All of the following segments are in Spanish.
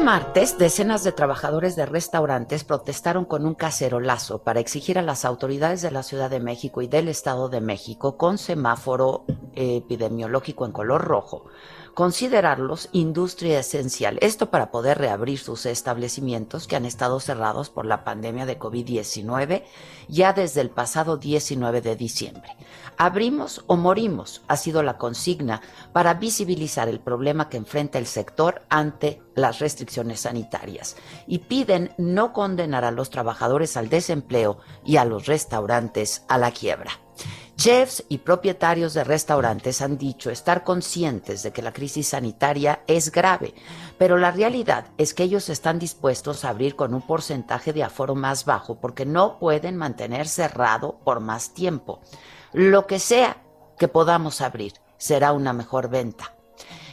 Este martes, decenas de trabajadores de restaurantes protestaron con un cacerolazo para exigir a las autoridades de la Ciudad de México y del Estado de México, con semáforo epidemiológico en color rojo, considerarlos industria esencial. Esto para poder reabrir sus establecimientos que han estado cerrados por la pandemia de COVID-19 ya desde el pasado 19 de diciembre. Abrimos o morimos ha sido la consigna para visibilizar el problema que enfrenta el sector ante las restricciones sanitarias y piden no condenar a los trabajadores al desempleo y a los restaurantes a la quiebra. Chefs y propietarios de restaurantes han dicho estar conscientes de que la crisis sanitaria es grave, pero la realidad es que ellos están dispuestos a abrir con un porcentaje de aforo más bajo porque no pueden mantener cerrado por más tiempo. Lo que sea que podamos abrir será una mejor venta.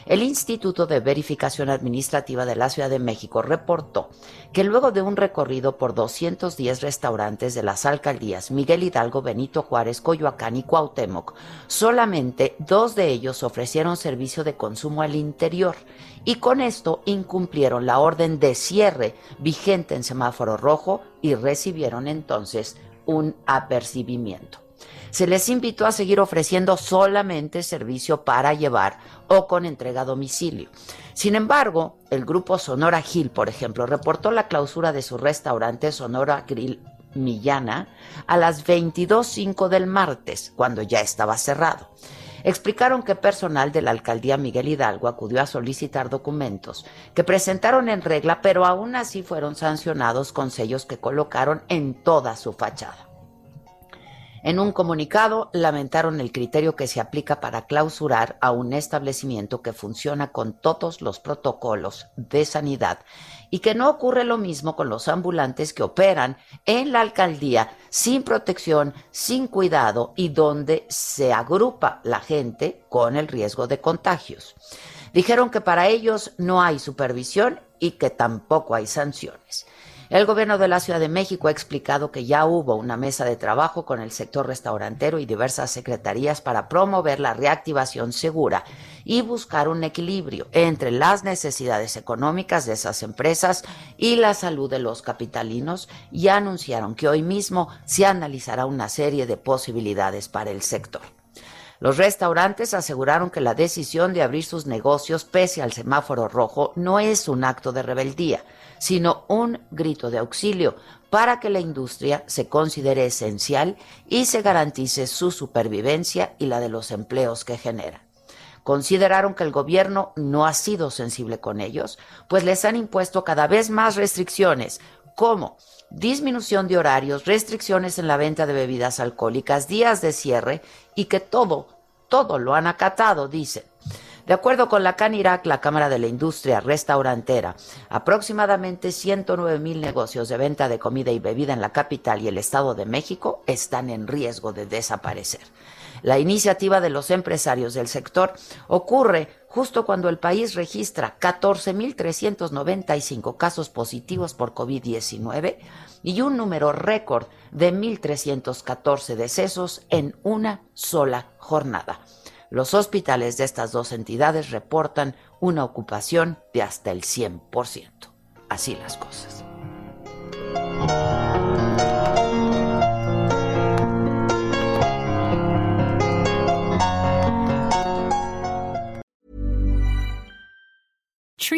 El Instituto de Verificación Administrativa de la Ciudad de México reportó que luego de un recorrido por 210 restaurantes de las alcaldías Miguel Hidalgo, Benito Juárez, Coyoacán y Cuauhtémoc, solamente dos de ellos ofrecieron servicio de consumo al interior y con esto incumplieron la orden de cierre vigente en semáforo rojo y recibieron entonces un apercibimiento se les invitó a seguir ofreciendo solamente servicio para llevar o con entrega a domicilio. Sin embargo, el grupo Sonora Gil, por ejemplo, reportó la clausura de su restaurante Sonora Grill Millana a las 22.05 del martes, cuando ya estaba cerrado. Explicaron que personal de la alcaldía Miguel Hidalgo acudió a solicitar documentos que presentaron en regla, pero aún así fueron sancionados con sellos que colocaron en toda su fachada. En un comunicado lamentaron el criterio que se aplica para clausurar a un establecimiento que funciona con todos los protocolos de sanidad y que no ocurre lo mismo con los ambulantes que operan en la alcaldía sin protección, sin cuidado y donde se agrupa la gente con el riesgo de contagios. Dijeron que para ellos no hay supervisión y que tampoco hay sanciones. El gobierno de la Ciudad de México ha explicado que ya hubo una mesa de trabajo con el sector restaurantero y diversas secretarías para promover la reactivación segura y buscar un equilibrio entre las necesidades económicas de esas empresas y la salud de los capitalinos y anunciaron que hoy mismo se analizará una serie de posibilidades para el sector. Los restaurantes aseguraron que la decisión de abrir sus negocios pese al semáforo rojo no es un acto de rebeldía, sino un grito de auxilio para que la industria se considere esencial y se garantice su supervivencia y la de los empleos que genera. Consideraron que el gobierno no ha sido sensible con ellos, pues les han impuesto cada vez más restricciones, como disminución de horarios, restricciones en la venta de bebidas alcohólicas, días de cierre y que todo, todo lo han acatado, dicen. De acuerdo con la CANIRAC, la Cámara de la Industria Restaurantera, aproximadamente 109 mil negocios de venta de comida y bebida en la capital y el Estado de México están en riesgo de desaparecer. La iniciativa de los empresarios del sector ocurre justo cuando el país registra 14.395 casos positivos por COVID-19 y un número récord de 1.314 decesos en una sola jornada. Los hospitales de estas dos entidades reportan una ocupación de hasta el 100%. Así las cosas.